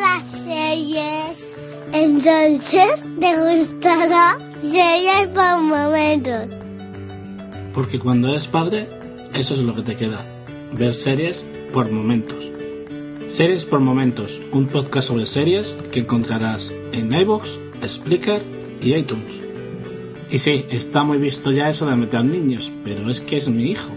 las series. Entonces te gustará series por momentos. Porque cuando eres padre, eso es lo que te queda. Ver series por momentos. Series por momentos, un podcast sobre series que encontrarás en iBox, Spreaker y iTunes. Y sí, está muy visto ya eso de meter niños, pero es que es mi hijo.